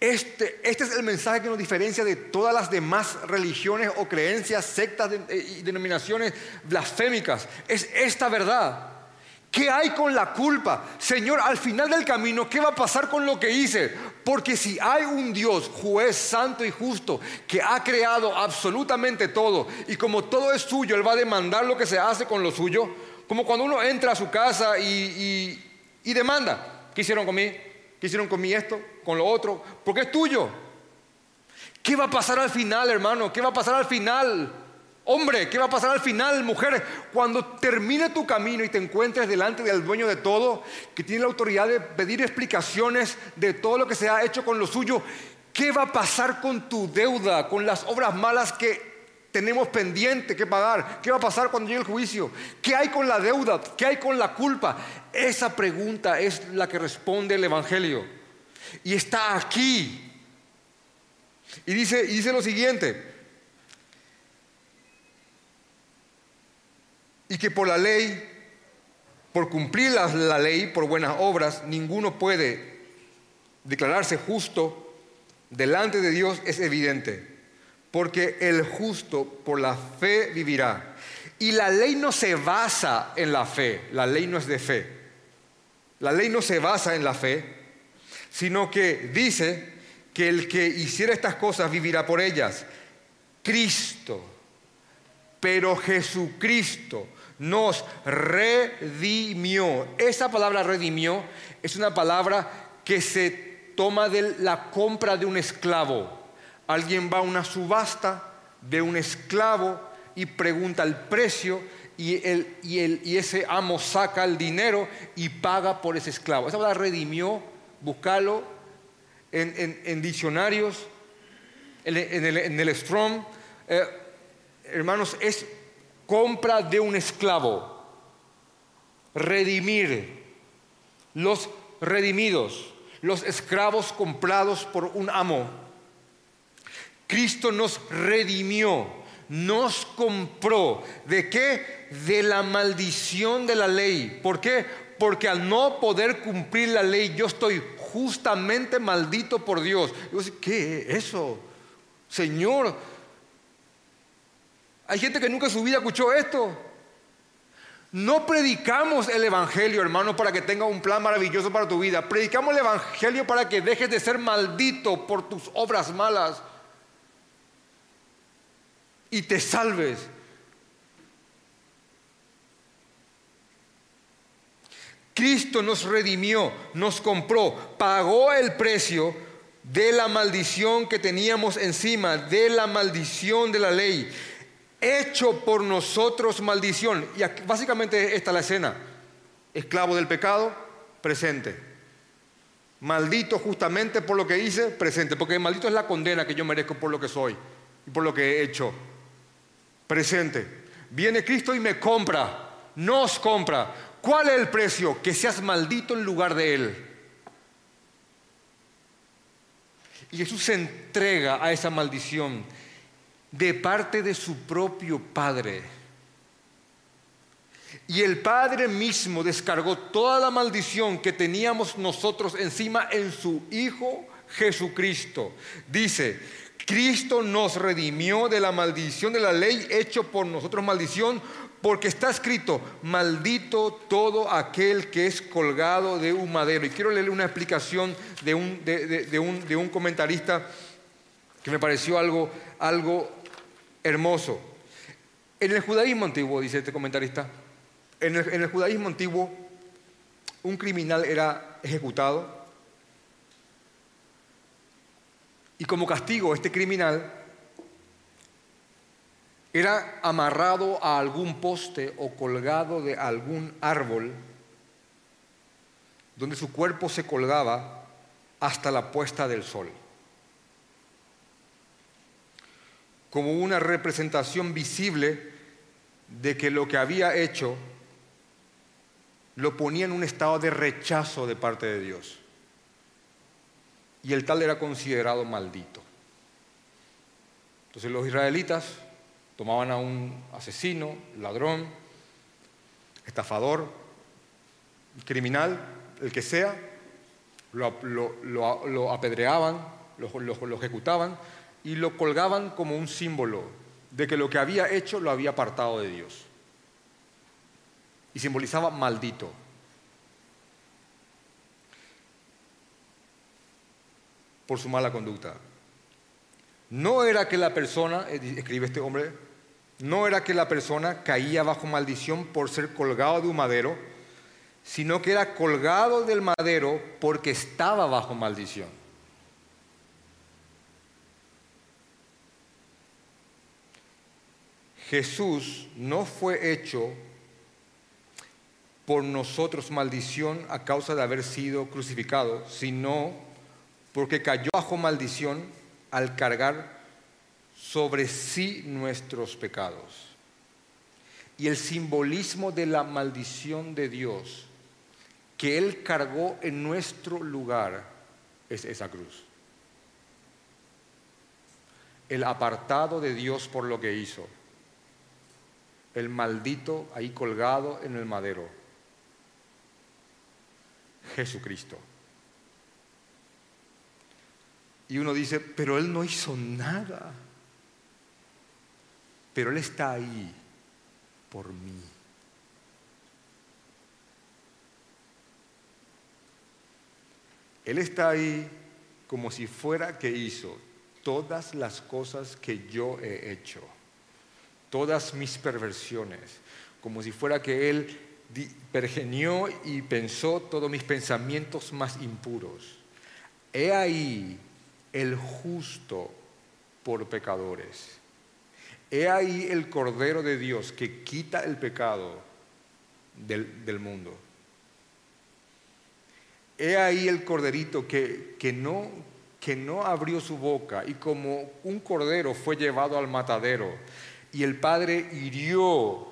Speaker 1: Este, este, es el mensaje que nos diferencia de todas las demás religiones o creencias, sectas eh, y denominaciones blasfémicas. Es esta verdad. ¿Qué hay con la culpa? Señor, al final del camino, ¿qué va a pasar con lo que hice? Porque si hay un Dios, juez santo y justo, que ha creado absolutamente todo, y como todo es suyo, Él va a demandar lo que se hace con lo suyo, como cuando uno entra a su casa y, demanda, ¿qué hicieron conmigo? ¿Qué hicieron conmigo esto? ¿Con lo otro? Porque es tuyo. ¿Qué va a pasar al final, hermano? ¿Qué va a pasar al final? Hombre, ¿qué va a pasar al final, mujer? Cuando termine tu camino y te encuentres delante del dueño de todo, que tiene la autoridad de pedir explicaciones de todo lo que se ha hecho con lo suyo, ¿qué va a pasar con tu deuda, con las obras malas que tenemos pendiente que pagar? ¿Qué va a pasar cuando llegue el juicio? ¿Qué hay con la deuda? ¿Qué hay con la culpa? Esa pregunta es la que responde el Evangelio. Y está aquí. Y dice, y dice lo siguiente. Y que por la ley, por cumplir la, la ley, por buenas obras, ninguno puede declararse justo delante de Dios, es evidente porque el justo por la fe vivirá. Y la ley no se basa en la fe, la ley no es de fe. La ley no se basa en la fe, sino que dice que el que hiciera estas cosas vivirá por ellas. Cristo, pero Jesucristo nos redimió. Esa palabra redimió es una palabra que se toma de la compra de un esclavo. Alguien va a una subasta, de un esclavo y pregunta el precio y, y, ese amo saca el dinero y paga por ese esclavo. Esa palabra redimió, buscalo en, diccionarios, en, el, en el Strong. Eh, hermanos, es compra de un esclavo. Redimir. Los redimidos, los esclavos comprados por un amo. Cristo nos redimió, nos compró. ¿De qué? De la maldición de la ley. ¿Por qué? Porque al no poder cumplir la ley, yo estoy justamente maldito por Dios. ¿qué es eso? Señor, hay gente que nunca en su vida escuchó esto. No predicamos el Evangelio, hermano, para que tenga un plan maravilloso para tu vida. Predicamos el Evangelio para que dejes de ser maldito por tus obras malas y te salves. Cristo nos redimió, nos compró, pagó el precio de la maldición que teníamos encima, de la maldición de la ley, hecho por nosotros maldición. Y básicamente esta es la escena. Esclavo del pecado, presente. Maldito justamente por lo que hice, presente. Porque maldito es la condena que yo merezco por lo que soy y por lo que he hecho presente. Viene Cristo y me compra, nos compra. ¿Cuál es el precio? Que seas maldito en lugar de Él. Y Jesús se entrega a esa maldición de parte de su propio Padre. Y el Padre mismo descargó toda la maldición que teníamos nosotros encima en su Hijo Jesucristo. Dice, Cristo nos redimió de la maldición de la ley, hecho por nosotros maldición, porque está escrito, maldito todo aquel que es colgado de un madero. Y quiero leerle una explicación de un, de, un, comentarista que me pareció algo, algo hermoso. En el judaísmo antiguo, dice este comentarista, en el judaísmo antiguo un criminal era ejecutado Y como castigo, este criminal era amarrado a algún poste o colgado de algún árbol, donde su cuerpo se colgaba hasta la puesta del sol, como una representación visible de que lo que había hecho lo ponía en un estado de rechazo de parte de Dios. Y el tal era considerado maldito. Entonces los israelitas tomaban a un asesino, ladrón, estafador, criminal, el que sea, lo, apedreaban, lo ejecutaban y lo colgaban como un símbolo de que lo que había hecho lo había apartado de Dios. Y simbolizaba maldito. por su mala conducta. No era que la persona, eh, escribe este hombre, no era que la persona caía bajo maldición por ser colgado de un madero, sino que era colgado del madero porque estaba bajo maldición. Jesús no fue hecho por nosotros maldición a causa de haber sido crucificado, sino porque cayó bajo maldición al cargar sobre sí nuestros pecados. Y el simbolismo de la maldición de Dios que Él cargó en nuestro lugar es esa cruz. El apartado de Dios por lo que hizo el maldito ahí colgado en el madero. Jesucristo. Y uno dice, pero Él no hizo nada. Pero Él está ahí por mí. Él está ahí como si fuera que hizo todas las cosas que yo he hecho todas mis perversiones, como si fuera que Él pergenió y pensó todos mis pensamientos más impuros. He ahí el justo por pecadores. He ahí el Cordero de Dios que quita el pecado del, del mundo. He ahí el corderito que, que, no, que no abrió su boca y como un cordero fue llevado al matadero y el padre hirió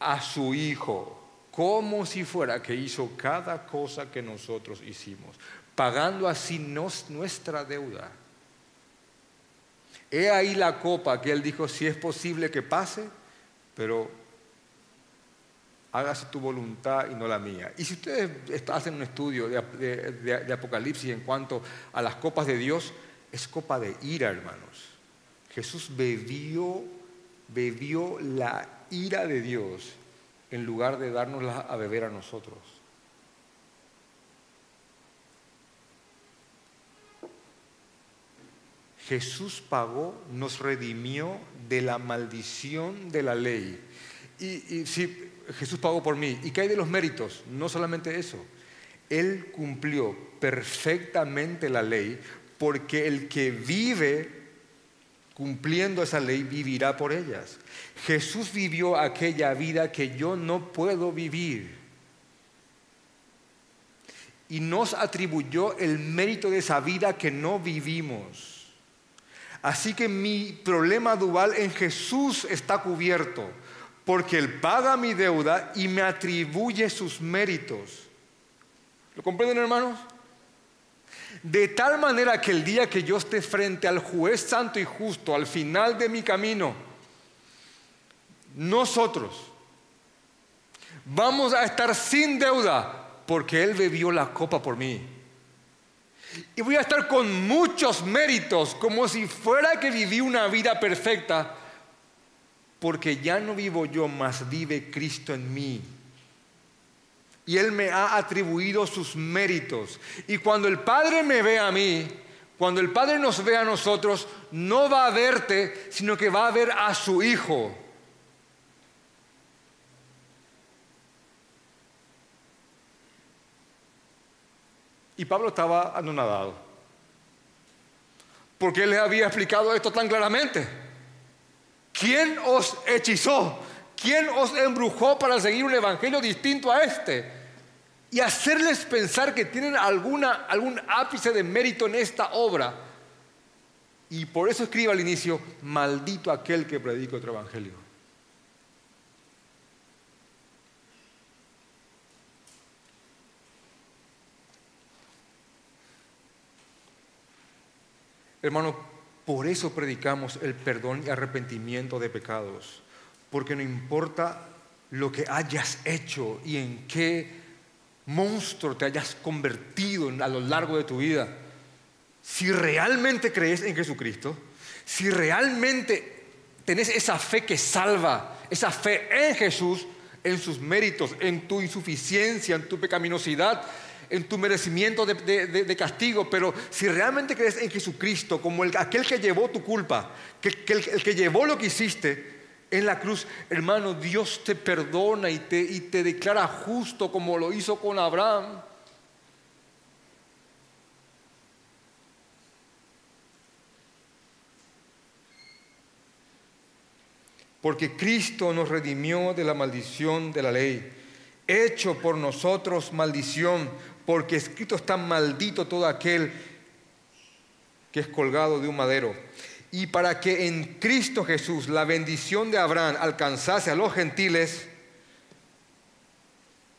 Speaker 1: a su hijo como si fuera que hizo cada cosa que nosotros hicimos, pagando así nuestra deuda. He ahí la copa que él dijo, si es posible que pase, pero hágase tu voluntad y no la mía. Y si ustedes hacen un estudio de, de Apocalipsis en cuanto a las copas de Dios, es copa de ira, hermanos. Jesús bebió bebió la ira de Dios en lugar de dárnosla a beber a nosotros. Jesús pagó, nos redimió de la maldición de la ley. Y, si Jesús pagó por mí, ¿y qué hay de los méritos? No solamente eso. Él cumplió perfectamente la ley porque el que vive cumpliendo esa ley, vivirá por ellas. Jesús vivió aquella vida que yo no puedo vivir. Y nos atribuyó el mérito de esa vida que no vivimos. Así que mi problema dual en Jesús está cubierto, porque Él paga mi deuda y me atribuye sus méritos. ¿Lo comprenden, hermanos? De tal manera que el día que yo esté frente al juez santo y justo, al final de mi camino, nosotros vamos a estar sin deuda porque Él bebió la copa por mí. Y voy a estar con muchos méritos, como si fuera que viví una vida perfecta, porque ya no vivo yo, más vive Cristo en mí y Él me ha atribuido sus méritos. Y cuando el Padre me ve a mí, cuando el Padre nos ve a nosotros, no va a verte, sino que va a ver a su Hijo. Y Pablo estaba anonadado, porque él le había explicado esto tan claramente. ¿quién os hechizó? ¿Quién os embrujó para seguir un evangelio distinto a este? Y hacerles pensar que tienen alguna, algún ápice de mérito en esta obra. Y por eso escribe al inicio, maldito aquel que predica otro evangelio. Hermano, por eso predicamos el perdón y arrepentimiento de pecados, porque no importa lo que hayas hecho y en qué monstruo te hayas convertido a lo largo de tu vida, si realmente crees en Jesucristo, si realmente tenés esa fe que salva, esa fe en Jesús, en sus méritos, en tu insuficiencia, en tu pecaminosidad, en tu merecimiento de, castigo, pero si realmente crees en Jesucristo como el, aquel que llevó tu culpa, que, el, que llevó lo que hiciste en la cruz, hermano, Dios te perdona y te, y te declara justo como lo hizo con Abraham. Porque Cristo nos redimió de la maldición de la ley, hecho por nosotros maldición porque escrito está maldito todo aquel que es colgado de un madero. Y para que en Cristo Jesús la bendición de Abraham alcanzase a los gentiles,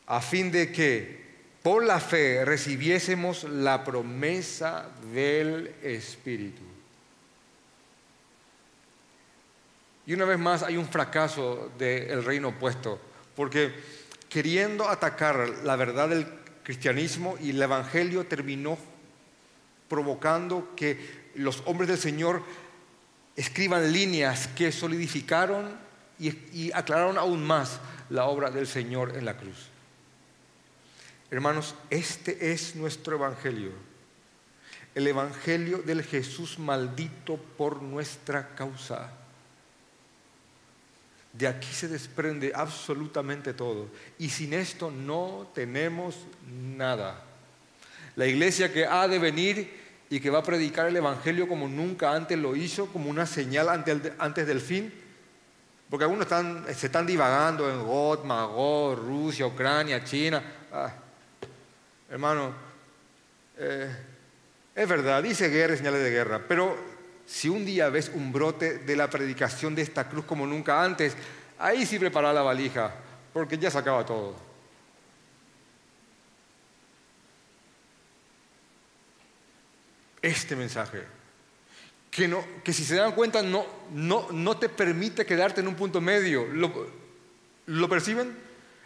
Speaker 1: a fin de que por la fe recibiésemos la promesa del Espíritu. Y una vez más hay un fracaso del reino opuesto, porque queriendo atacar la verdad del cristianismo y el Evangelio terminó provocando que los hombres del Señor escriban líneas que solidificaron y, aclararon aún más la obra del Señor en la cruz. Hermanos, este es nuestro Evangelio. El Evangelio del Jesús maldito por nuestra causa. De aquí se desprende absolutamente todo. Y sin esto no tenemos nada. La iglesia que ha de venir y que va a predicar el Evangelio como nunca antes lo hizo, como una señal antes del fin. Porque algunos están, se están divagando en God, Magog, Rusia, Ucrania, China. Ah, hermano, eh, es verdad, dice guerra y señales de guerra, pero si un día ves un brote de la predicación de esta cruz como nunca antes, ahí sí prepara la valija, porque ya se acaba todo. Este mensaje, que, no, que si se dan cuenta no, no, no te permite quedarte en un punto medio, ¿lo, lo perciben?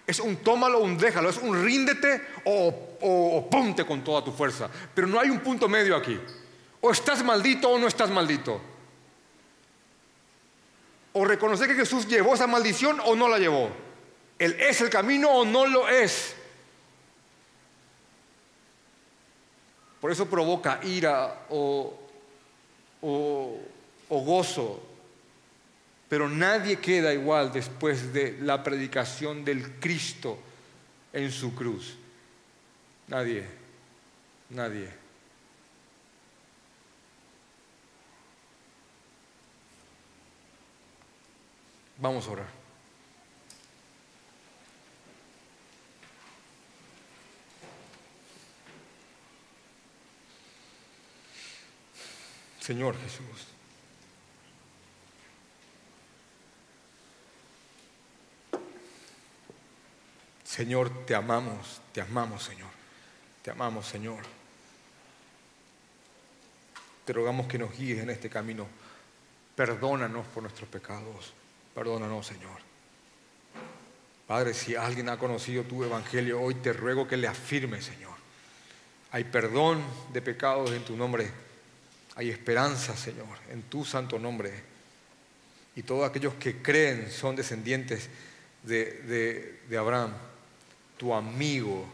Speaker 1: Es un tómalo o un déjalo, es un ríndete o, o, ponte con toda tu fuerza, pero no hay un punto medio aquí. O estás maldito o no estás maldito. O reconocer que Jesús llevó esa maldición o no la llevó. Él es el camino o no lo es. Por eso provoca ira o, o, gozo. Pero nadie queda igual después de la predicación del Cristo en su cruz. Nadie, nadie. Vamos a orar. Señor Jesús. Señor, te amamos, te amamos, Señor. Te amamos, Señor. Te rogamos que nos guíes en este camino. Perdónanos por nuestros pecados. Perdónanos, Señor. Padre, si alguien ha conocido tu evangelio hoy, te ruego que le afirme, Señor. Hay perdón de pecados en tu nombre. Hay esperanza, Señor, en tu santo nombre. Y todos aquellos que creen son descendientes de, Abraham, tu amigo,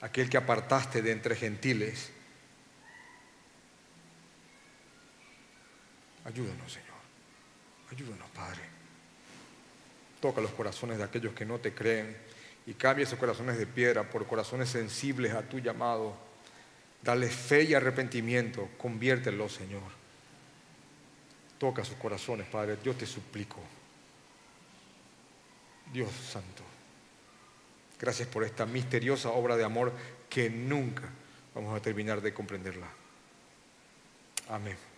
Speaker 1: aquel que apartaste de entre gentiles. Ayúdanos, Señor. Ayúdanos, Padre. Toca los corazones de aquellos que no te creen y cambia esos corazones de piedra por corazones sensibles a tu llamado. Dale fe y arrepentimiento, conviértelo, Señor. Toca sus corazones, Padre. Yo te suplico. Dios Santo. Gracias por esta misteriosa obra de amor que nunca vamos a terminar de comprenderla. Amén.